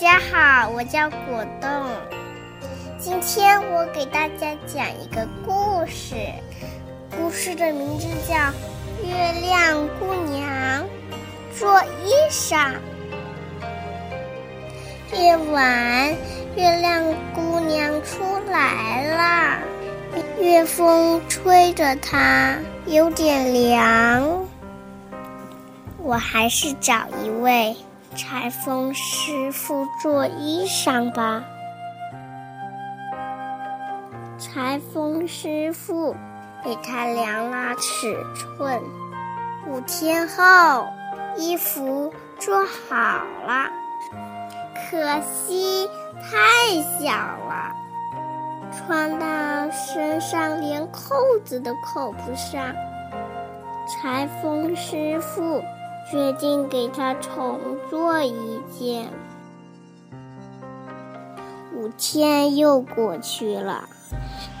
大家好，我叫果冻。今天我给大家讲一个故事，故事的名字叫《月亮姑娘做衣裳》。夜晚，月亮姑娘出来了，月风吹着她，有点凉。我还是找一位。裁缝师傅做衣裳吧。裁缝师傅给他量了尺寸，五天后衣服做好了，可惜太小了，穿到身上连扣子都扣不上。裁缝师傅。决定给他重做一件。五天又过去了，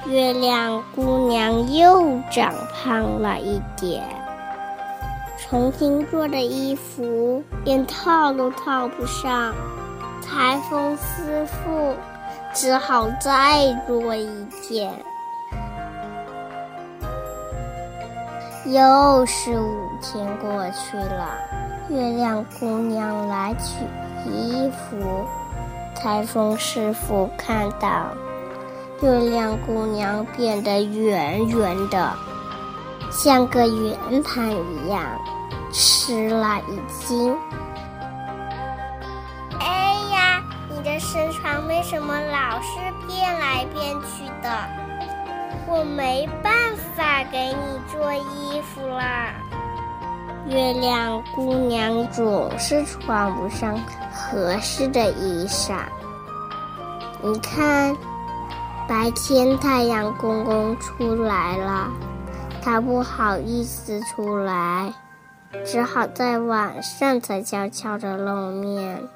月亮姑娘又长胖了一点，重新做的衣服连套都套不上，裁缝师傅只好再做一件。又是五天过去了，月亮姑娘来取衣服，裁缝师傅看到月亮姑娘变得圆圆的，像个圆盘一样，吃了一惊。哎呀，你的身材为什么老是变来变去的？我没办法法给你做衣服啦。月亮姑娘总是穿不上合适的衣裳。你看，白天太阳公公出来了，他不好意思出来，只好在晚上才悄悄的露面。